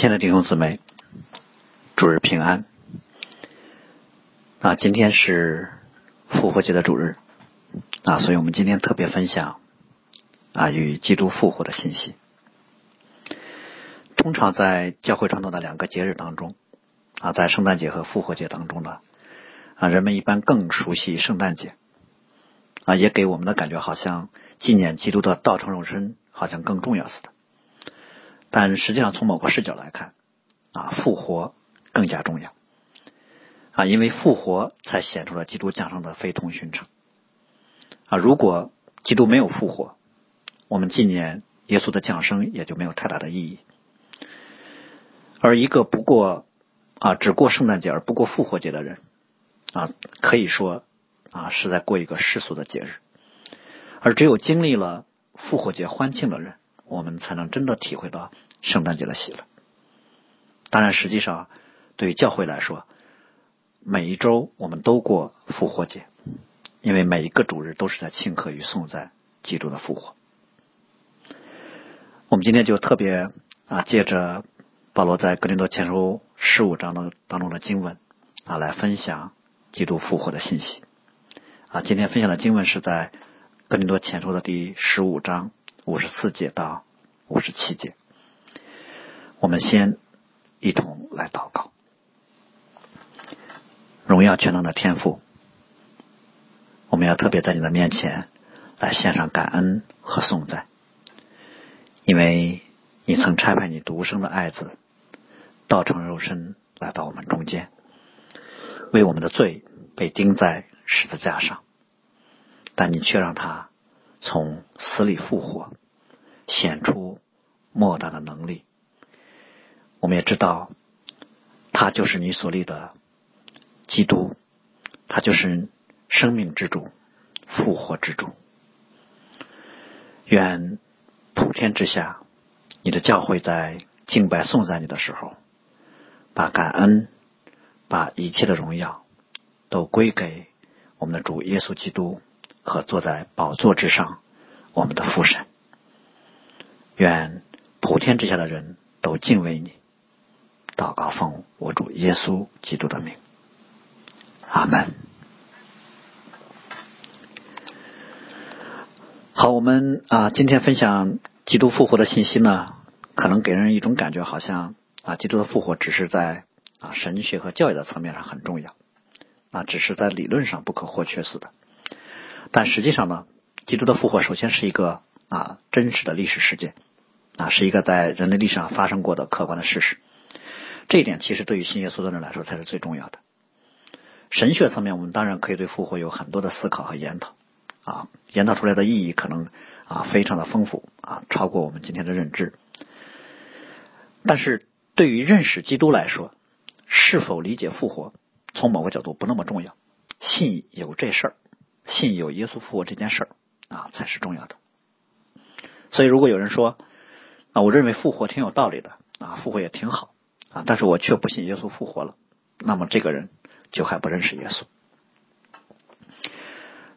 亲爱的弟兄姊妹，主日平安。啊，今天是复活节的主日啊，所以我们今天特别分享啊与基督复活的信息。通常在教会传统的两个节日当中啊，在圣诞节和复活节当中呢啊，人们一般更熟悉圣诞节啊，也给我们的感觉好像纪念基督的道成肉身好像更重要似的。但实际上，从某个视角来看，啊，复活更加重要，啊，因为复活才显出了基督降生的非同寻常，啊，如果基督没有复活，我们纪念耶稣的降生也就没有太大的意义。而一个不过啊只过圣诞节而不过复活节的人，啊，可以说啊是在过一个世俗的节日，而只有经历了复活节欢庆的人。我们才能真的体会到圣诞节的喜乐。当然，实际上对于教会来说，每一周我们都过复活节，因为每一个主日都是在庆贺与颂赞基督的复活。我们今天就特别啊，借着保罗在格林多前书十五章的当中的经文啊，来分享基督复活的信息。啊，今天分享的经文是在格林多前书的第十五章。五十四节到五十七节，我们先一同来祷告。荣耀全能的天赋，我们要特别在你的面前来献上感恩和颂赞，因为你曾差派你独生的爱子道成肉身来到我们中间，为我们的罪被钉在十字架上，但你却让他从死里复活。显出莫大的能力，我们也知道，他就是你所立的基督，他就是生命之主、复活之主。愿普天之下，你的教会在敬拜颂赞你的时候，把感恩、把一切的荣耀都归给我们的主耶稣基督和坐在宝座之上我们的父神。愿普天之下的人都敬畏你，祷告奉我主耶稣基督的名，阿门。好，我们啊，今天分享基督复活的信息呢，可能给人一种感觉，好像啊，基督的复活只是在啊神学和教育的层面上很重要，啊，只是在理论上不可或缺似的。但实际上呢，基督的复活首先是一个啊真实的历史事件。啊，是一个在人类历史上发生过的客观的事实。这一点其实对于信耶稣的人来说才是最重要的。神学层面，我们当然可以对复活有很多的思考和研讨，啊，研讨出来的意义可能啊非常的丰富啊，超过我们今天的认知。但是对于认识基督来说，是否理解复活，从某个角度不那么重要。信有这事儿，信有耶稣复活这件事儿啊，才是重要的。所以，如果有人说，啊，我认为复活挺有道理的啊，复活也挺好啊，但是我却不信耶稣复活了。那么这个人就还不认识耶稣。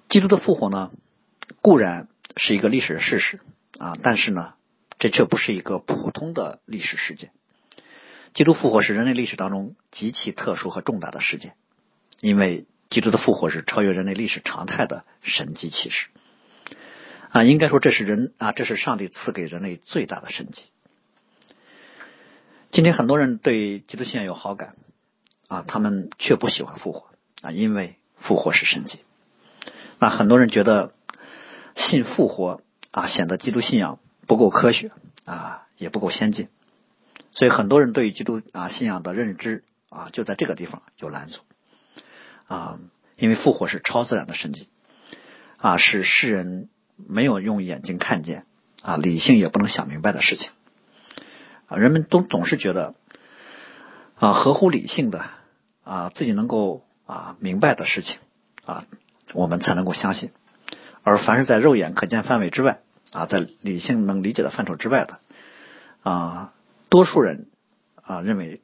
基督的复活呢，固然是一个历史事实啊，但是呢，这却不是一个普通的历史事件。基督复活是人类历史当中极其特殊和重大的事件，因为基督的复活是超越人类历史常态的神迹启示。啊，应该说这是人啊，这是上帝赐给人类最大的神迹。今天很多人对基督信仰有好感啊，他们却不喜欢复活啊，因为复活是神迹。那很多人觉得信复活啊，显得基督信仰不够科学啊，也不够先进。所以很多人对于基督啊信仰的认知啊，就在这个地方有拦阻啊，因为复活是超自然的神迹啊，是世人。没有用眼睛看见啊，理性也不能想明白的事情人们都总是觉得啊，合乎理性的啊，自己能够啊明白的事情啊，我们才能够相信。而凡是在肉眼可见范围之外啊，在理性能理解的范畴之外的啊，多数人啊认为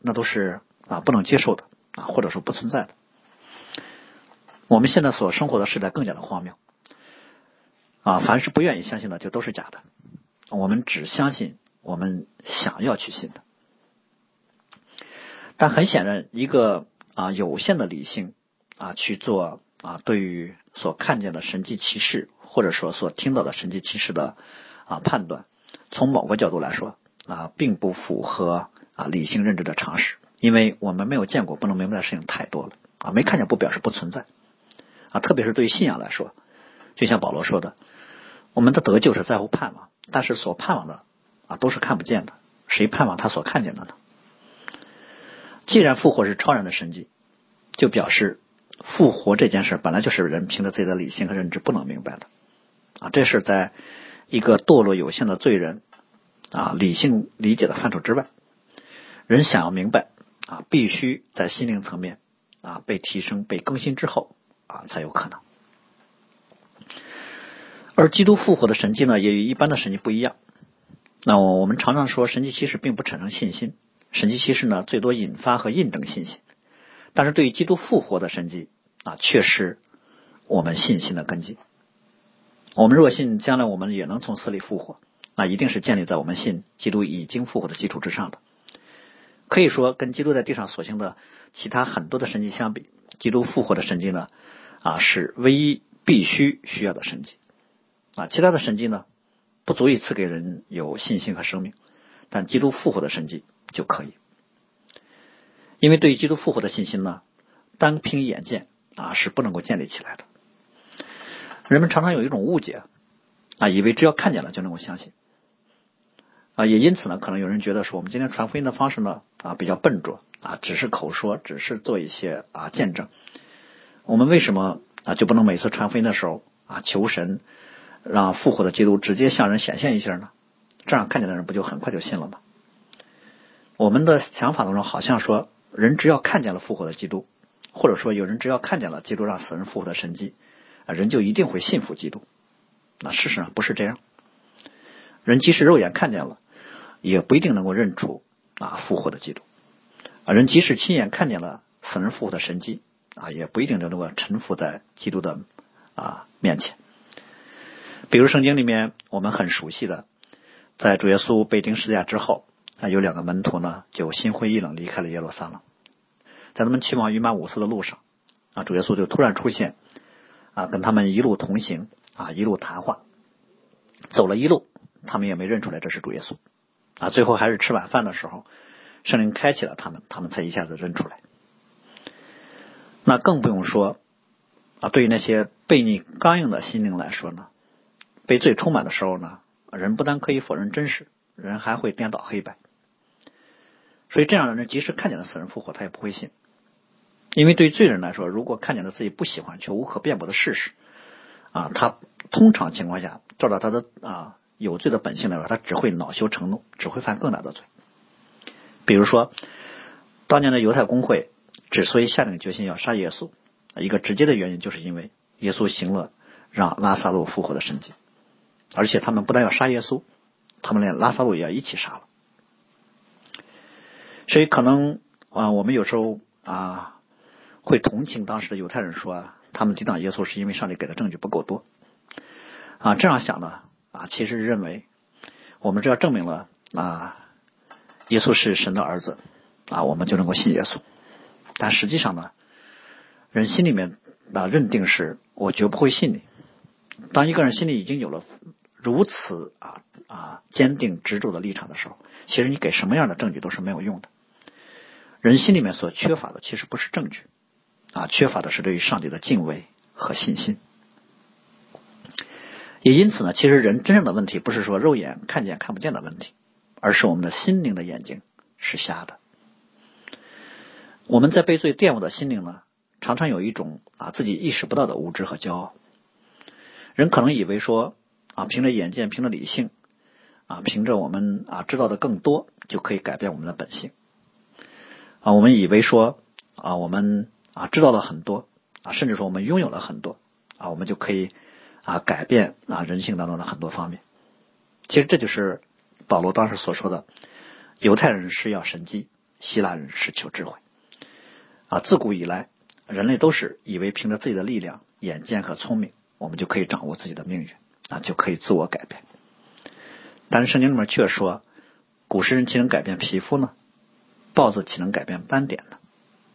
那都是啊不能接受的啊，或者说不存在的。我们现在所生活的时代更加的荒谬。啊，凡是不愿意相信的，就都是假的。我们只相信我们想要去信的。但很显然，一个啊有限的理性啊去做啊对于所看见的神迹奇事，或者说所听到的神迹奇事的啊判断，从某个角度来说啊，并不符合啊理性认知的常识，因为我们没有见过不能明白的事情太多了啊，没看见不表示不存在啊，特别是对于信仰来说，就像保罗说的，我们的得救是在乎盼望，但是所盼望的啊都是看不见的，谁盼望他所看见的呢？既然复活是超然的神迹，就表示复活这件事本来就是人凭着自己的理性和认知不能明白的啊，这是在一个堕落有限的罪人啊理性理解的范畴之外，人想要明白啊，必须在心灵层面啊被提升、被更新之后啊才有可能。而基督复活的神迹呢，也与一般的神迹不一样。那我们常常说，神迹其实并不产生信心。神迹其实呢，最多引发和印证信心，但是对于基督复活的神迹啊，却是我们信心的根基。我们若信将来我们也能从死里复活，那一定是建立在我们信基督已经复活的基础之上的。可以说，跟基督在地上所行的其他很多的神迹相比，基督复活的神迹呢，啊，是唯一必须需要的神迹啊，其他的神迹呢，不足以赐给人有信心和生命，但基督复活的神迹。就可以，因为对于基督复活的信心呢，单凭眼见啊是不能够建立起来的。人们常常有一种误解啊，以为只要看见了就能够相信啊，也因此呢，可能有人觉得说我们今天传福音的方式呢啊比较笨拙啊，只是口说，只是做一些啊见证。我们为什么啊就不能每次传福音的时候啊求神让复活的基督直接向人显现一下呢？这样看见的人不就很快就信了吗？我们的想法当中好像说，人只要看见了复活的基督，或者说有人只要看见了基督让死人复活的神迹，啊，人就一定会信服基督。那事实上不是这样，人即使肉眼看见了，也不一定能够认出啊复活的基督。啊，人即使亲眼看见了死人复活的神迹，啊，也不一定就能够臣服在基督的啊面前。比如圣经里面我们很熟悉的，在主耶稣被钉十字架之后。啊有两个门徒呢，就心灰意冷离开了耶路撒冷。在他们去往鱼马五斯的路上，啊，主耶稣就突然出现，啊，跟他们一路同行，啊，一路谈话，走了一路，他们也没认出来这是主耶稣，啊，最后还是吃晚饭的时候，圣灵开启了他们，他们才一下子认出来。那更不用说，啊，对于那些悖逆刚硬的心灵来说呢，被罪充满的时候呢，人不但可以否认真实，人还会颠倒黑白。所以，这样的人即使看见了死人复活，他也不会信，因为对于罪人来说，如果看见了自己不喜欢却无可辩驳的事实，啊，他通常情况下，照着他的啊有罪的本性来说，他只会恼羞成怒，只会犯更大的罪。比如说，当年的犹太公会之所以下定决心要杀耶稣，一个直接的原因就是因为耶稣行了让拉萨路复活的神迹，而且他们不但要杀耶稣，他们连拉萨路也要一起杀了。所以可能啊，我们有时候啊会同情当时的犹太人，说他们抵挡耶稣是因为上帝给的证据不够多啊。这样想呢啊，其实认为我们只要证明了啊耶稣是神的儿子啊，我们就能够信耶稣。但实际上呢，人心里面啊认定是我绝不会信你。当一个人心里已经有了如此啊啊坚定执着的立场的时候，其实你给什么样的证据都是没有用的。人心里面所缺乏的其实不是证据，啊，缺乏的是对于上帝的敬畏和信心。也因此呢，其实人真正的问题不是说肉眼看见看不见的问题，而是我们的心灵的眼睛是瞎的。我们在被罪玷污的心灵呢，常常有一种啊自己意识不到的无知和骄傲。人可能以为说啊，凭着眼见，凭着理性，啊，凭着我们啊知道的更多，就可以改变我们的本性。啊，我们以为说啊，我们啊知道了很多啊，甚至说我们拥有了很多啊，我们就可以啊改变啊人性当中的很多方面。其实这就是保罗当时所说的：犹太人是要神机，希腊人是求智慧。啊，自古以来，人类都是以为凭着自己的力量、眼见和聪明，我们就可以掌握自己的命运啊，就可以自我改变。但是圣经里面却说，古时人岂能改变皮肤呢？豹子岂能改变斑点呢？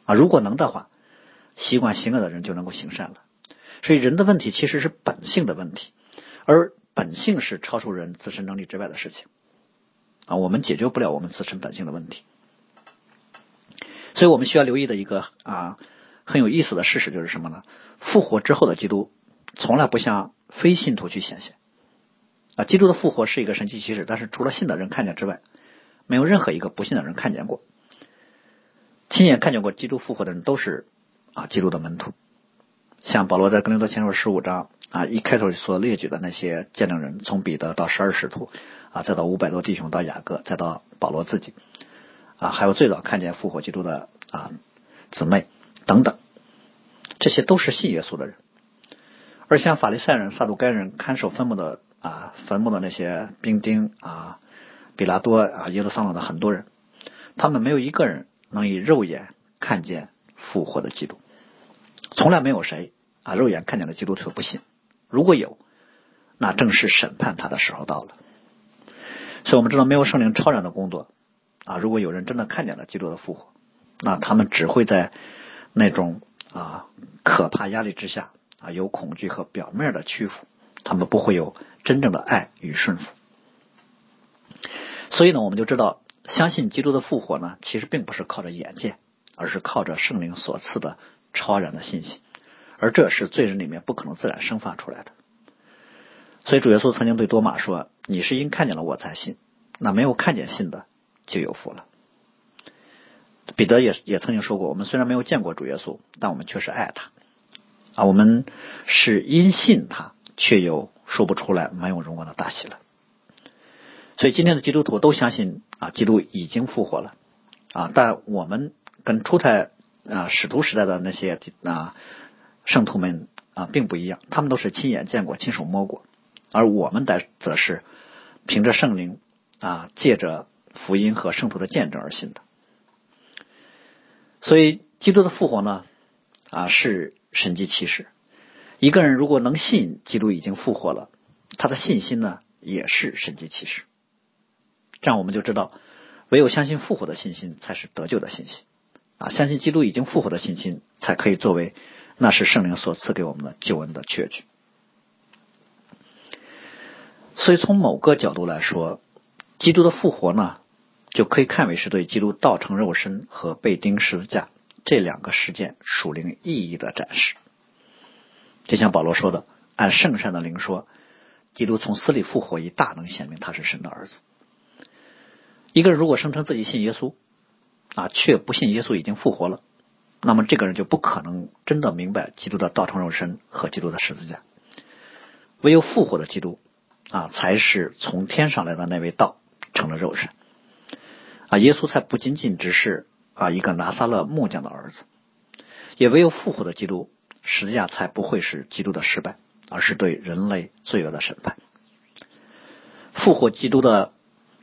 啊，如果能的话，习惯行恶的人就能够行善了。所以人的问题其实是本性的问题，而本性是超出人自身能力之外的事情啊，我们解决不了我们自身本性的问题。所以我们需要留意的一个啊很有意思的事实就是什么呢？复活之后的基督从来不向非信徒去显现啊，基督的复活是一个神奇奇事，但是除了信的人看见之外，没有任何一个不信的人看见过。亲眼看见过基督复活的人都是啊基督的门徒，像保罗在格林多前书十五章啊一开头所列举的那些见证人，从彼得到十二使徒啊，再到五百多弟兄到雅各，再到保罗自己。啊，还有最早看见复活基督的啊姊妹等等，这些都是信耶稣的人。而像法利赛人、撒鲁该人看守坟墓的啊坟墓的那些兵丁啊，比拉多啊耶路撒冷的很多人，他们没有一个人能以肉眼看见复活的基督，从来没有谁啊肉眼看见了基督就不信。如果有，那正是审判他的时候到了。所以我们知道，没有圣灵超然的工作。啊，如果有人真的看见了基督的复活，那他们只会在那种啊可怕压力之下啊有恐惧和表面的屈服，他们不会有真正的爱与顺服。所以呢，我们就知道，相信基督的复活呢，其实并不是靠着眼见，而是靠着圣灵所赐的超然的信心，而这是罪人里面不可能自然生发出来的。所以主耶稣曾经对多马说：“你是因看见了我才信，那没有看见信的。”就有福了。彼得也也曾经说过：“我们虽然没有见过主耶稣，但我们确实爱他啊。我们是因信他，却又说不出来没有荣光的大喜了。”所以今天的基督徒都相信啊，基督已经复活了啊。但我们跟初代啊使徒时代的那些啊圣徒们啊并不一样，他们都是亲眼见过、亲手摸过，而我们的则是凭着圣灵啊，借着。福音和圣徒的见证而信的，所以基督的复活呢，啊是神迹奇事。一个人如果能信基督已经复活了，他的信心呢也是神迹奇事。这样我们就知道，唯有相信复活的信心才是得救的信心啊！相信基督已经复活的信心，才可以作为那是圣灵所赐给我们的救恩的确据。所以从某个角度来说，基督的复活呢？就可以看为是对基督道成肉身和被钉十字架这两个事件属灵意义的展示。就像保罗说的：“按圣善的灵说，基督从死里复活，以大能显明他是神的儿子。”一个人如果声称自己信耶稣啊，却不信耶稣已经复活了，那么这个人就不可能真的明白基督的道成肉身和基督的十字架。唯有复活的基督啊，才是从天上来的那位道成了肉身。啊，耶稣才不仅仅只是啊一个拿撒勒木匠的儿子，也唯有复活的基督，十字架才不会是基督的失败，而是对人类罪恶的审判。复活基督的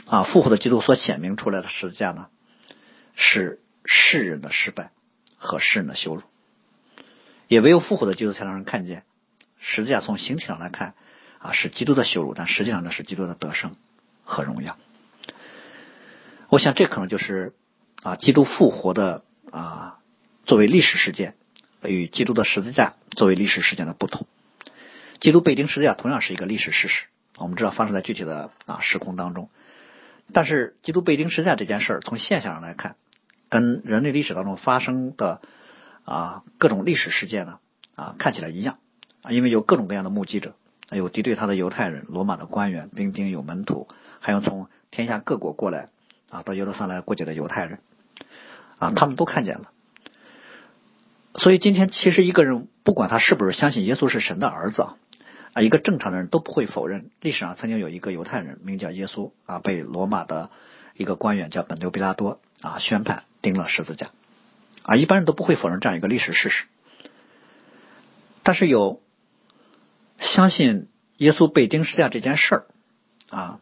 啊，复活的基督所显明出来的十字架呢，是世人的失败和世人的羞辱，也唯有复活的基督才让人看见十字架从形体上来看啊是基督的羞辱，但实际上呢是基督的得胜和荣耀。我想，这可能就是啊，基督复活的啊，作为历史事件与基督的十字架作为历史事件的不同。基督被钉十字架同样是一个历史事实，我们知道发生在具体的啊时空当中。但是，基督被钉十字架这件事儿，从现象上来看，跟人类历史当中发生的啊各种历史事件呢啊看起来一样啊，因为有各种各样的目击者，有敌对他的犹太人、罗马的官员、兵丁、有门徒，还有从天下各国过来。啊，到耶路撒冷过节的犹太人，啊，他们都看见了。所以今天其实一个人不管他是不是相信耶稣是神的儿子啊，啊一个正常的人都不会否认历史上曾经有一个犹太人名叫耶稣啊，被罗马的一个官员叫本丢比拉多啊宣判钉了十字架啊，一般人都不会否认这样一个历史事实。但是有相信耶稣被钉十字架这件事儿啊，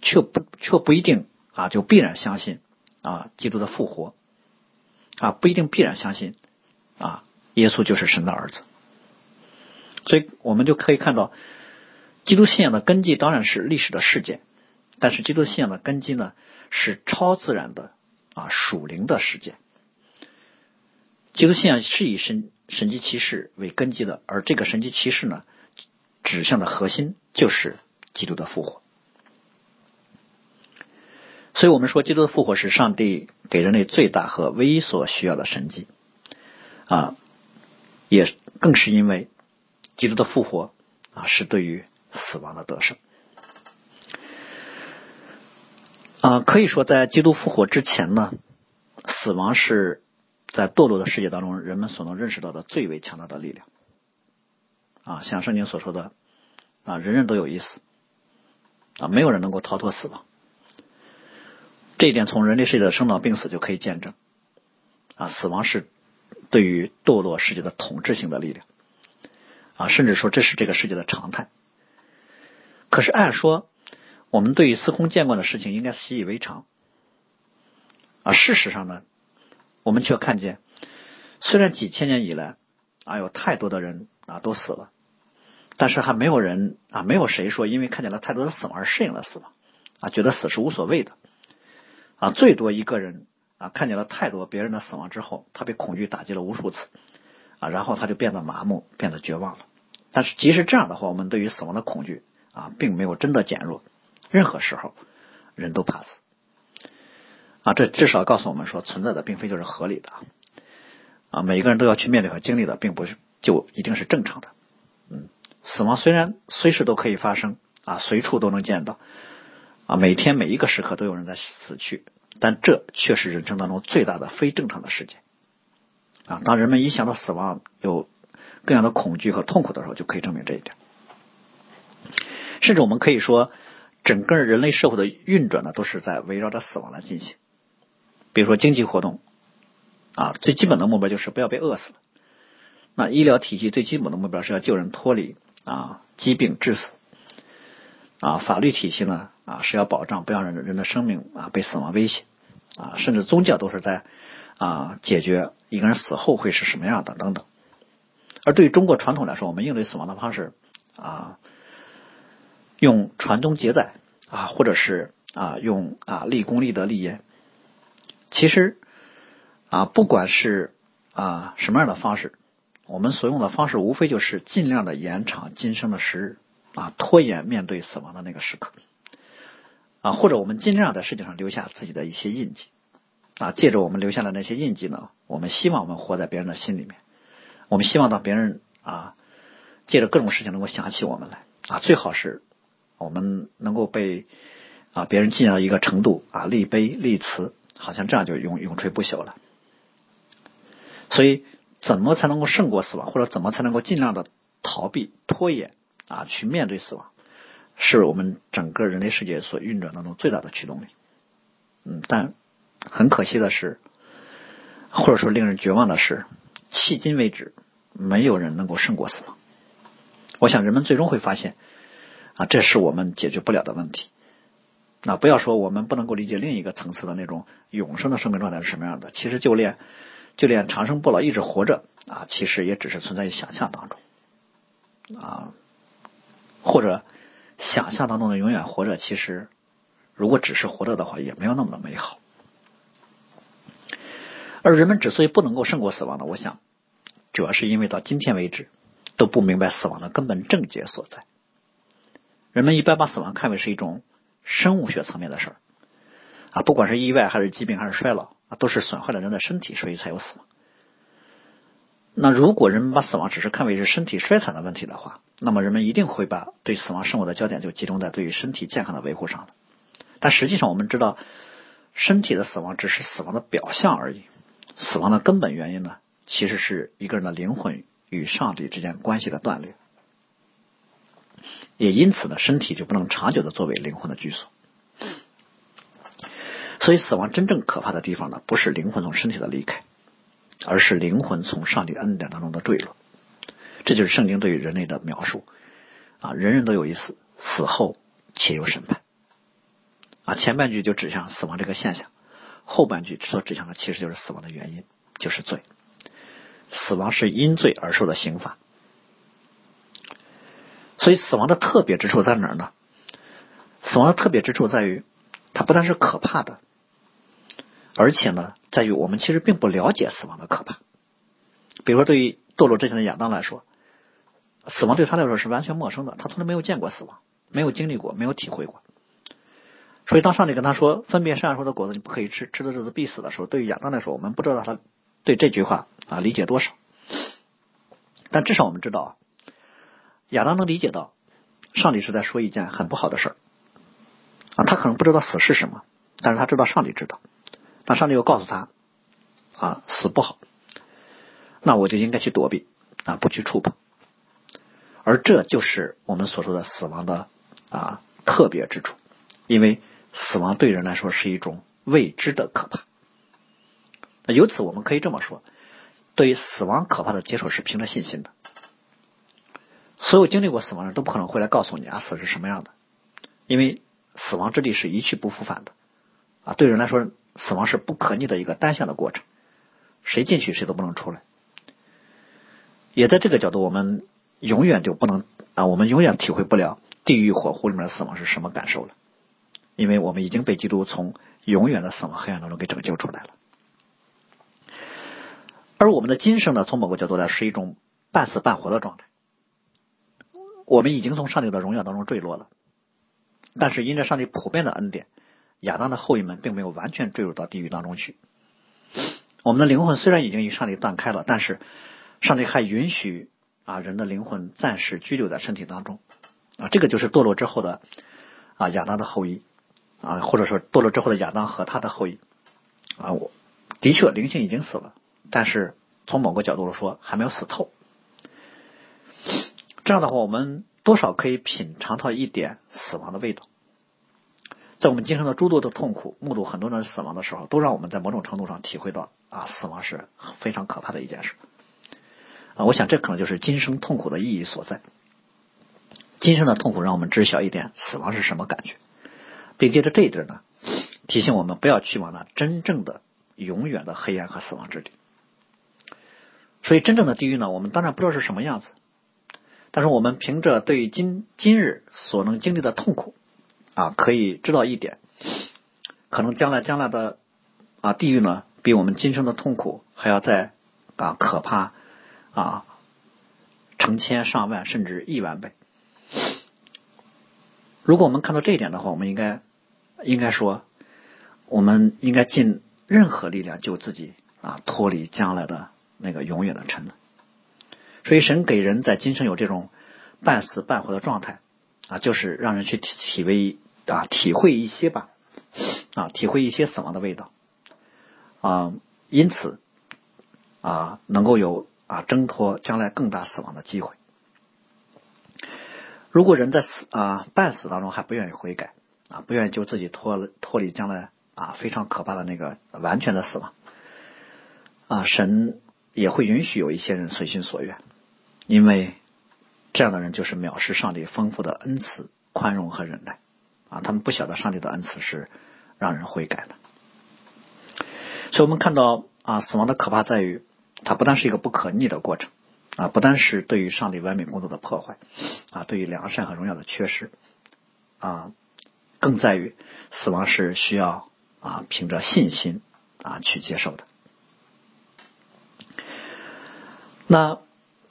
却不却不一定。啊，就必然相信啊，基督的复活啊，不一定必然相信啊，耶稣就是神的儿子。所以我们就可以看到，基督信仰的根基当然是历史的事件，但是基督信仰的根基呢，是超自然的啊属灵的事件。基督信仰是以神神迹奇事为根基的，而这个神迹奇事呢，指向的核心就是基督的复活。所以我们说，基督的复活是上帝给人类最大和唯一所需要的神迹啊，也更是因为基督的复活啊，是对于死亡的得胜啊。可以说，在基督复活之前呢，死亡是。在堕落的世界当中，人们所能认识到的最为强大的力量，啊，像圣经所说的，啊，人人都有一死，啊，没有人能够逃脱死亡。这一点从人类世界的生老病死就可以见证，啊，死亡是对于堕落世界的统治性的力量，啊，甚至说这是这个世界的常态。可是按说，我们对于司空见惯的事情应该习以为常，啊，事实上呢？我们却看见，虽然几千年以来啊有太多的人啊都死了，但是还没有人啊没有谁说因为看见了太多的死亡而适应了死亡啊觉得死是无所谓的啊最多一个人啊看见了太多别人的死亡之后，他被恐惧打击了无数次啊然后他就变得麻木变得绝望了。但是即使这样的话，我们对于死亡的恐惧啊并没有真的减弱。任何时候人都怕死。啊，这至少告诉我们说，存在的并非就是合理的啊！啊每一个人都要去面对和经历的，并不是就一定是正常的。嗯，死亡虽然随时都可以发生啊，随处都能见到啊，每天每一个时刻都有人在死去，但这却是人生当中最大的非正常的事件啊！当人们一想到死亡有更样的恐惧和痛苦的时候，就可以证明这一点。甚至我们可以说，整个人类社会的运转呢，都是在围绕着死亡来进行。比如说经济活动啊，最基本的目标就是不要被饿死。那医疗体系最基本的目标是要救人脱离啊疾病致死。啊，法律体系呢啊是要保障不要让人的生命啊被死亡威胁。啊，甚至宗教都是在啊解决一个人死后会是什么样的等等。而对于中国传统来说，我们应对死亡的方式啊，用传宗接代啊，或者是啊用啊立功立德立言。其实啊，不管是啊什么样的方式，我们所用的方式无非就是尽量的延长今生的时日啊，拖延面对死亡的那个时刻啊，或者我们尽量在世界上留下自己的一些印记啊，借着我们留下的那些印记呢，我们希望我们活在别人的心里面，我们希望到别人啊，借着各种事情能够想起我们来啊，最好是我们能够被啊别人敬到一个程度啊，立碑立祠。好像这样就永永垂不朽了。所以，怎么才能够胜过死亡，或者怎么才能够尽量的逃避、拖延啊，去面对死亡，是我们整个人类世界所运转当中最大的驱动力。嗯，但很可惜的是，或者说令人绝望的是，迄今为止，没有人能够胜过死亡。我想，人们最终会发现，啊，这是我们解决不了的问题。那不要说我们不能够理解另一个层次的那种永生的生命状态是什么样的，其实就连就连长生不老一直活着啊，其实也只是存在于想象当中啊，或者想象当中的永远活着，其实如果只是活着的话，也没有那么的美好。而人们之所以不能够胜过死亡呢，我想主要是因为到今天为止都不明白死亡的根本症结所在。人们一般把死亡看为是一种。生物学层面的事儿啊，不管是意外还是疾病还是衰老啊，都是损坏了人的身体，所以才有死亡。那如果人们把死亡只是看为是身体衰残的问题的话，那么人们一定会把对死亡生活的焦点就集中在对于身体健康的维护上。但实际上，我们知道，身体的死亡只是死亡的表象而已，死亡的根本原因呢，其实是一个人的灵魂与上帝之间关系的断裂。也因此呢，身体就不能长久的作为灵魂的居所。所以，死亡真正可怕的地方呢，不是灵魂从身体的离开，而是灵魂从上帝恩典当中的坠落。这就是圣经对于人类的描述啊，人人都有一死，死后且有审判。啊，前半句就指向死亡这个现象，后半句所指向的其实就是死亡的原因，就是罪。死亡是因罪而受的刑罚。所以，死亡的特别之处在哪儿呢？死亡的特别之处在于，它不但是可怕的，而且呢，在于我们其实并不了解死亡的可怕。比如说，对于堕落之前的亚当来说，死亡对他来说是完全陌生的，他从来没有见过死亡，没有经历过，没有体会过。所以，当上帝跟他说“分别善恶树的果子你不可以吃，吃的日子必死”的时候，对于亚当来说，我们不知道他对这句话啊理解多少。但至少我们知道，亚当能理解到，上帝是在说一件很不好的事儿啊。他可能不知道死是什么，但是他知道上帝知道。那上帝又告诉他啊，死不好，那我就应该去躲避啊，不去触碰。而这就是我们所说的死亡的啊特别之处，因为。死亡对人来说是一种未知的可怕。那由此我们可以这么说：，对于死亡可怕的接受是凭着信心的。所有经历过死亡的人都不可能会来告诉你啊，死是什么样的，因为死亡之地是一去不复返的。啊，对人来说，死亡是不可逆的一个单向的过程，谁进去谁都不能出来。也在这个角度，我们永远就不能啊，我们永远体会不了地狱火湖里面的死亡是什么感受了。因为我们已经被基督从永远的死亡黑暗当中给拯救出来了，而我们的今生呢，从某个角度来是一种半死半活的状态。我们已经从上帝的荣耀当中坠落了，但是因着上帝普遍的恩典，亚当的后裔们并没有完全坠入到地狱当中去。我们的灵魂虽然已经与上帝断开了，但是上帝还允许啊人的灵魂暂时居留在身体当中啊，这个就是堕落之后的啊亚当的后裔。啊，或者说堕落之后的亚当和他的后裔啊，我的确灵性已经死了，但是从某个角度来说还没有死透。这样的话，我们多少可以品尝到一点死亡的味道。在我们今生的诸多的痛苦，目睹很多人死亡的时候，都让我们在某种程度上体会到啊，死亡是非常可怕的一件事。啊，我想这可能就是今生痛苦的意义所在。今生的痛苦让我们知晓一点死亡是什么感觉。并借着这一点呢，提醒我们不要去往那真正的、永远的黑暗和死亡之地。所以，真正的地狱呢，我们当然不知道是什么样子，但是我们凭着对今今日所能经历的痛苦啊，可以知道一点，可能将来将来的啊地狱呢，比我们今生的痛苦还要再啊可怕啊成千上万甚至亿万倍。如果我们看到这一点的话，我们应该。应该说，我们应该尽任何力量救自己啊，脱离将来的那个永远的沉沦。所以，神给人在今生有这种半死半活的状态啊，就是让人去体味啊，体会一些吧啊，体会一些死亡的味道啊，因此啊，能够有啊挣脱将来更大死亡的机会。如果人在死啊半死当中还不愿意悔改。啊，不愿意就自己脱脱离将来啊非常可怕的那个完全的死亡啊，神也会允许有一些人随心所愿，因为这样的人就是藐视上帝丰富的恩赐、宽容和忍耐啊，他们不晓得上帝的恩赐是让人悔改的。所以，我们看到啊，死亡的可怕在于，它不但是一个不可逆的过程啊，不单是对于上帝完美工作的破坏啊，对于良善和荣耀的缺失啊。更在于，死亡是需要啊凭着信心啊去接受的。那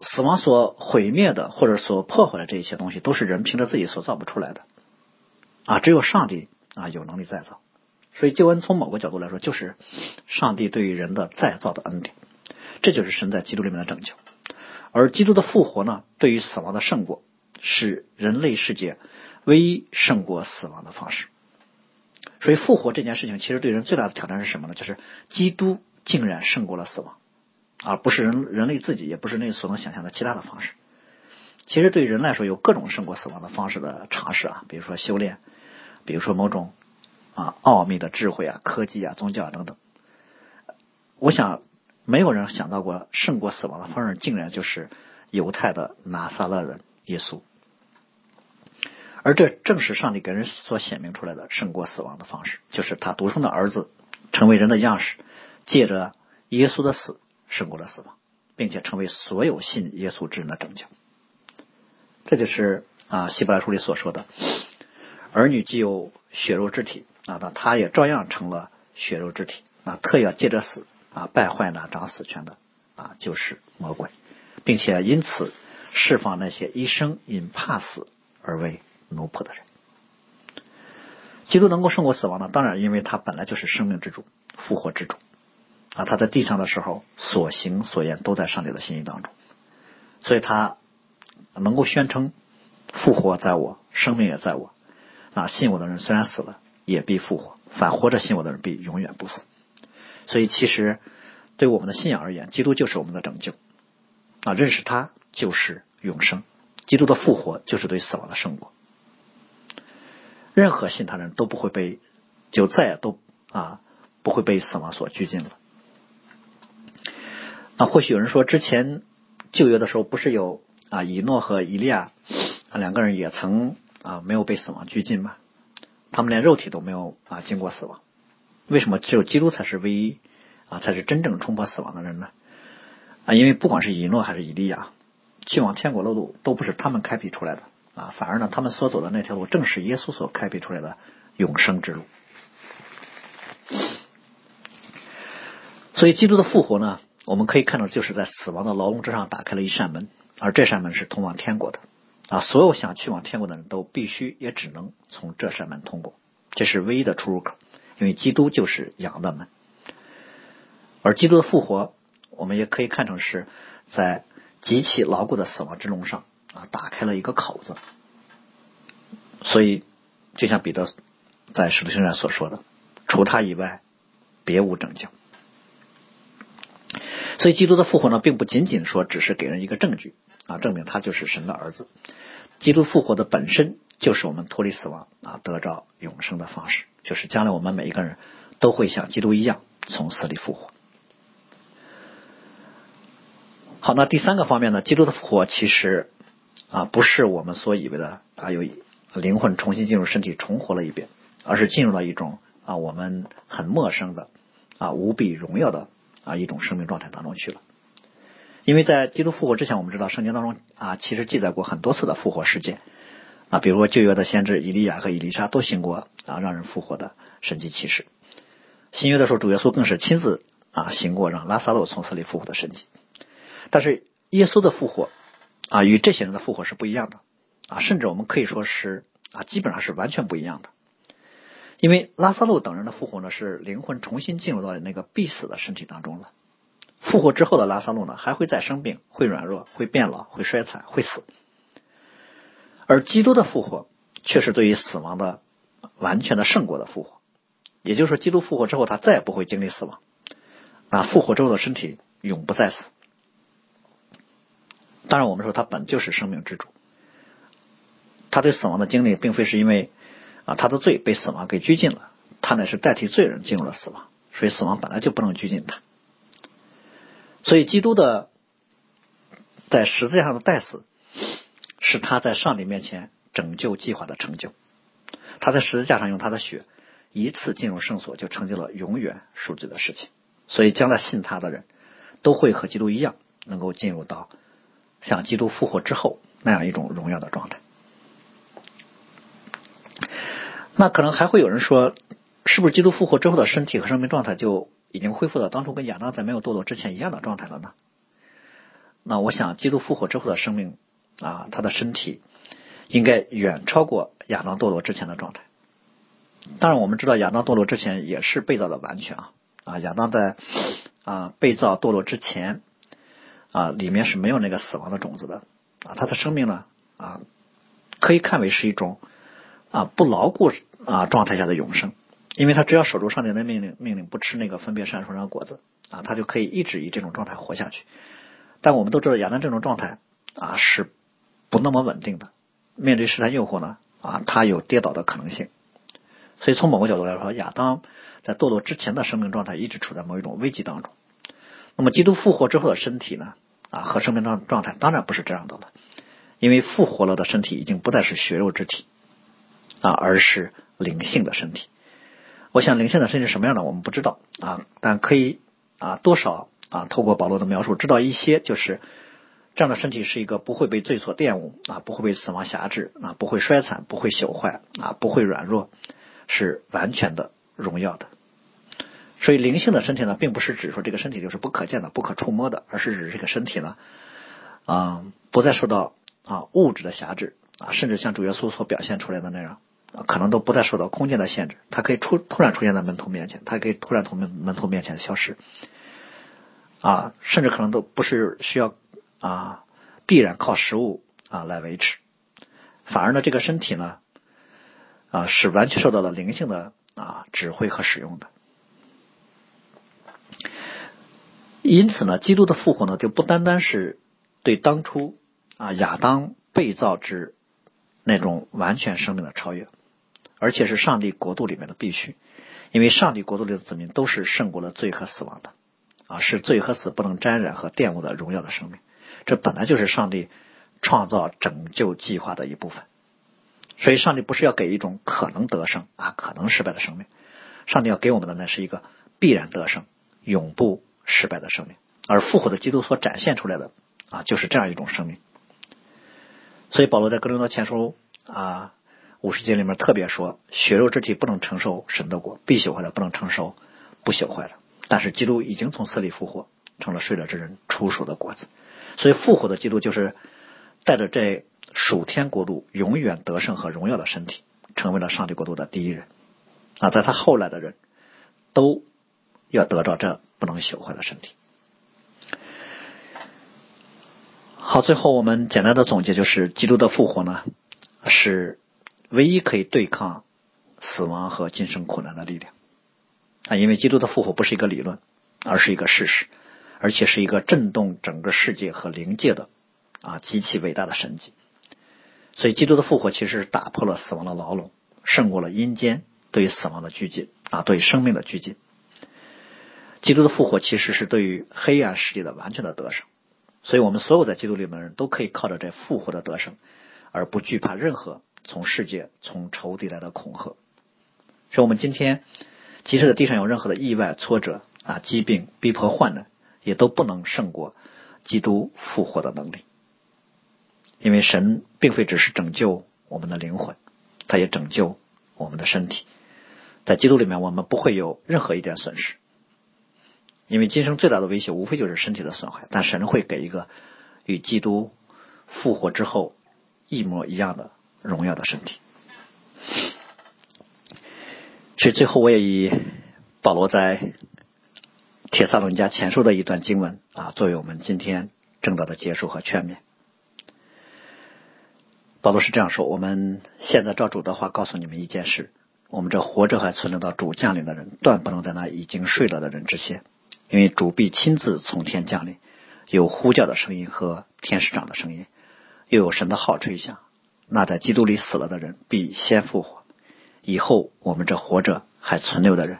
死亡所毁灭的或者所破坏的这一些东西，都是人凭着自己所造不出来的啊，只有上帝啊有能力再造。所以救恩从某个角度来说，就是上帝对于人的再造的恩典，这就是神在基督里面的拯救。而基督的复活呢，对于死亡的胜过，是人类世界。唯一胜过死亡的方式，所以复活这件事情其实对人最大的挑战是什么呢？就是基督竟然胜过了死亡，而不是人人类自己，也不是人类所能想象的其他的方式。其实对人来说，有各种胜过死亡的方式的尝试啊，比如说修炼，比如说某种啊奥秘的智慧啊、科技啊、宗教啊等等。我想没有人想到过胜过死亡的方式，竟然就是犹太的拿撒勒人耶稣。而这正是上帝给人所显明出来的胜过死亡的方式，就是他独生的儿子成为人的样式，借着耶稣的死胜过了死亡，并且成为所有信耶稣之人的拯救。这就是啊希伯来书里所说的儿女既有血肉之体啊，那他也照样成了血肉之体啊，特要借着死啊败坏那掌死权的啊，就是魔鬼，并且因此释放那些一生因怕死而为奴仆的人。基督能够胜过死亡呢？当然，因为他本来就是生命之主、复活之主啊。他在地上的时候所行所言都在上帝的心意当中，所以他能够宣称复活在我，生命也在我啊。信我的人虽然死了，也必复活；反活着信我的人必永远不死。所以，其实对我们的信仰而言，基督就是我们的拯救啊。认识他就是永生，基督的复活就是对死亡的胜过。任何信他人都不会被，就再也都啊不会被死亡所拘禁了。那或许有人说，之前旧约的时候不是有啊以诺和以利亚啊两个人也曾啊没有被死亡拘禁吗？他们连肉体都没有啊经过死亡，为什么只有基督才是唯一啊才是真正冲破死亡的人呢？啊，因为不管是以诺还是以利亚，去往天国的路都不是他们开辟出来的。啊，反而呢，他们所走的那条路正是耶稣所开辟出来的永生之路。所以，基督的复活呢，我们可以看到，就是在死亡的牢笼之上打开了一扇门，而这扇门是通往天国的。啊，所有想去往天国的人都必须也只能从这扇门通过，这是唯一的出入口，因为基督就是羊的门。而基督的复活，我们也可以看成是在极其牢固的死亡之笼上。啊，打开了一个口子，所以就像彼得在使徒行传所说的，除他以外，别无拯救。所以基督的复活呢，并不仅仅说只是给人一个证据啊，证明他就是神的儿子。基督复活的本身就是我们脱离死亡啊，得着永生的方式，就是将来我们每一个人都会像基督一样从死里复活。好，那第三个方面呢，基督的复活其实。啊，不是我们所以为的啊，有灵魂重新进入身体重活了一遍，而是进入了一种啊我们很陌生的啊无比荣耀的啊一种生命状态当中去了。因为在基督复活之前，我们知道圣经当中啊其实记载过很多次的复活事件啊，比如说旧约的先知以利亚和以利沙都行过啊让人复活的神迹奇事，新约的时候主耶稣更是亲自啊行过让拉萨路从死里复活的神迹，但是耶稣的复活。啊，与这些人的复活是不一样的啊，甚至我们可以说是啊，基本上是完全不一样的。因为拉萨路等人的复活呢，是灵魂重新进入到那个必死的身体当中了。复活之后的拉萨路呢，还会再生病，会软弱，会变老，会衰残，会死。而基督的复活却是对于死亡的完全的胜过的复活，也就是说，基督复活之后，他再也不会经历死亡啊，复活之后的身体永不再死。当然，我们说他本就是生命之主，他对死亡的经历，并非是因为啊他的罪被死亡给拘禁了，他乃是代替罪人进入了死亡，所以死亡本来就不能拘禁他。所以，基督的在十字架上的代死，是他在上帝面前拯救计划的成就。他在十字架上用他的血一次进入圣所，就成就了永远赎罪的事情。所以，将来信他的人都会和基督一样，能够进入到。像基督复活之后那样一种荣耀的状态，那可能还会有人说，是不是基督复活之后的身体和生命状态就已经恢复到当初跟亚当在没有堕落之前一样的状态了呢？那我想，基督复活之后的生命啊，他的身体应该远超过亚当堕落之前的状态。当然，我们知道亚当堕落之前也是被造的完全啊啊，亚当在啊被造堕落之前。啊，里面是没有那个死亡的种子的啊，他的生命呢啊，可以看为是一种啊不牢固啊状态下的永生，因为他只要守住上帝的命令，命令不吃那个分别善树上的果子啊，他就可以一直以这种状态活下去。但我们都知道亚当这种状态啊是不那么稳定的，面对试探诱惑呢啊，他有跌倒的可能性。所以从某个角度来说，亚当在堕落之前的生命状态一直处在某一种危机当中。那么，基督复活之后的身体呢？啊，和生命状状态当然不是这样的了，因为复活了的身体已经不再是血肉之体啊，而是灵性的身体。我想，灵性的身体什么样的我们不知道啊，但可以啊，多少啊，透过保罗的描述知道一些，就是这样的身体是一个不会被罪所玷污啊，不会被死亡辖制啊，不会衰残，不会朽坏啊，不会软弱，是完全的荣耀的。所以灵性的身体呢，并不是指说这个身体就是不可见的、不可触摸的，而是指这个身体呢，啊，不再受到啊物质的辖制啊，甚至像主耶稣所表现出来的那样，可能都不再受到空间的限制，它可以出突然出现在门徒面前，它可以突然从门门徒面前消失，啊，甚至可能都不是需要啊必然靠食物啊来维持，反而呢，这个身体呢，啊，是完全受到了灵性的啊指挥和使用的。因此呢，基督的复活呢，就不单单是对当初啊亚当被造之那种完全生命的超越，而且是上帝国度里面的必须。因为上帝国度里的子民都是胜过了罪和死亡的啊，是罪和死不能沾染和玷污的荣耀的生命。这本来就是上帝创造拯救计划的一部分。所以，上帝不是要给一种可能得胜啊、可能失败的生命，上帝要给我们的呢是一个必然得胜、永不。失败的生命，而复活的基督所展现出来的啊，就是这样一种生命。所以保罗在哥林多前书啊五十节里面特别说，血肉之体不能承受神的国，必朽坏的不能承受不朽坏的。但是基督已经从死里复活，成了睡了之人出熟的果子。所以复活的基督就是带着这属天国度永远得胜和荣耀的身体，成为了上帝国度的第一人啊。在他后来的人都要得到这。不能朽坏的身体。好，最后我们简单的总结就是，基督的复活呢，是唯一可以对抗死亡和今生苦难的力量啊！因为基督的复活不是一个理论，而是一个事实，而且是一个震动整个世界和灵界的啊极其伟大的神迹。所以，基督的复活其实是打破了死亡的牢笼，胜过了阴间对于死亡的拘禁啊，对于生命的拘禁。基督的复活其实是对于黑暗世界的完全的得胜，所以我们所有在基督里面的人都可以靠着这复活的得胜，而不惧怕任何从世界、从仇敌来的恐吓。所以，我们今天即使在地上有任何的意外、挫折啊、疾病、逼迫、患难，也都不能胜过基督复活的能力。因为神并非只是拯救我们的灵魂，他也拯救我们的身体。在基督里面，我们不会有任何一点损失。因为今生最大的威胁无非就是身体的损害，但神会给一个与基督复活之后一模一样的荣耀的身体。所以最后我也以保罗在铁萨罗尼迦前书的一段经文啊，作为我们今天正道的结束和劝勉。保罗是这样说：“我们现在照主的话告诉你们一件事，我们这活着还存留到主降临的人，断不能在那已经睡了的人之先。”因为主必亲自从天降临，有呼叫的声音和天使长的声音，又有神的号吹响。那在基督里死了的人必先复活，以后我们这活着还存留的人，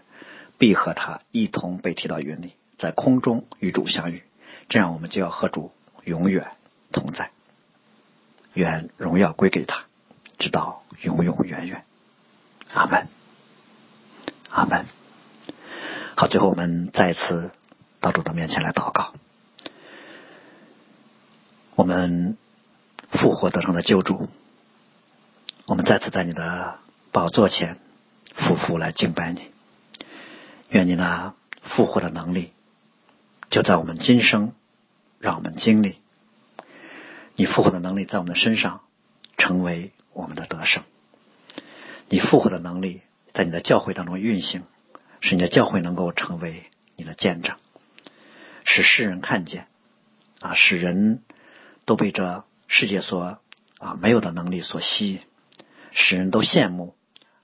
必和他一同被提到云里，在空中与主相遇。这样，我们就要和主永远同在。愿荣耀归给他，直到永永远远。阿门。阿门。好，最后我们再次到主的面前来祷告。我们复活得胜的救主，我们再次在你的宝座前匍匐来敬拜你。愿你那复活的能力就在我们今生，让我们经历你复活的能力在我们的身上成为我们的得胜。你复活的能力在你的教会当中运行。使你的教会能够成为你的见证，使世人看见啊，使人都被这世界所啊没有的能力所吸引，使人都羡慕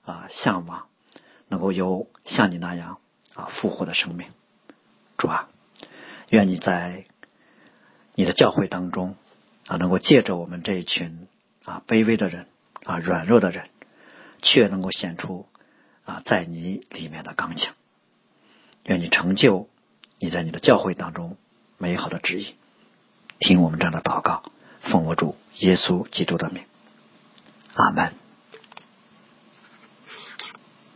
啊向往，能够有像你那样啊复活的生命。主啊，愿你在你的教会当中啊，能够借着我们这一群啊卑微的人啊软弱的人，却能够显出。啊，在你里面的刚强，愿你成就你在你的教会当中美好的旨意。听我们这样的祷告，奉我主耶稣基督的名，阿门。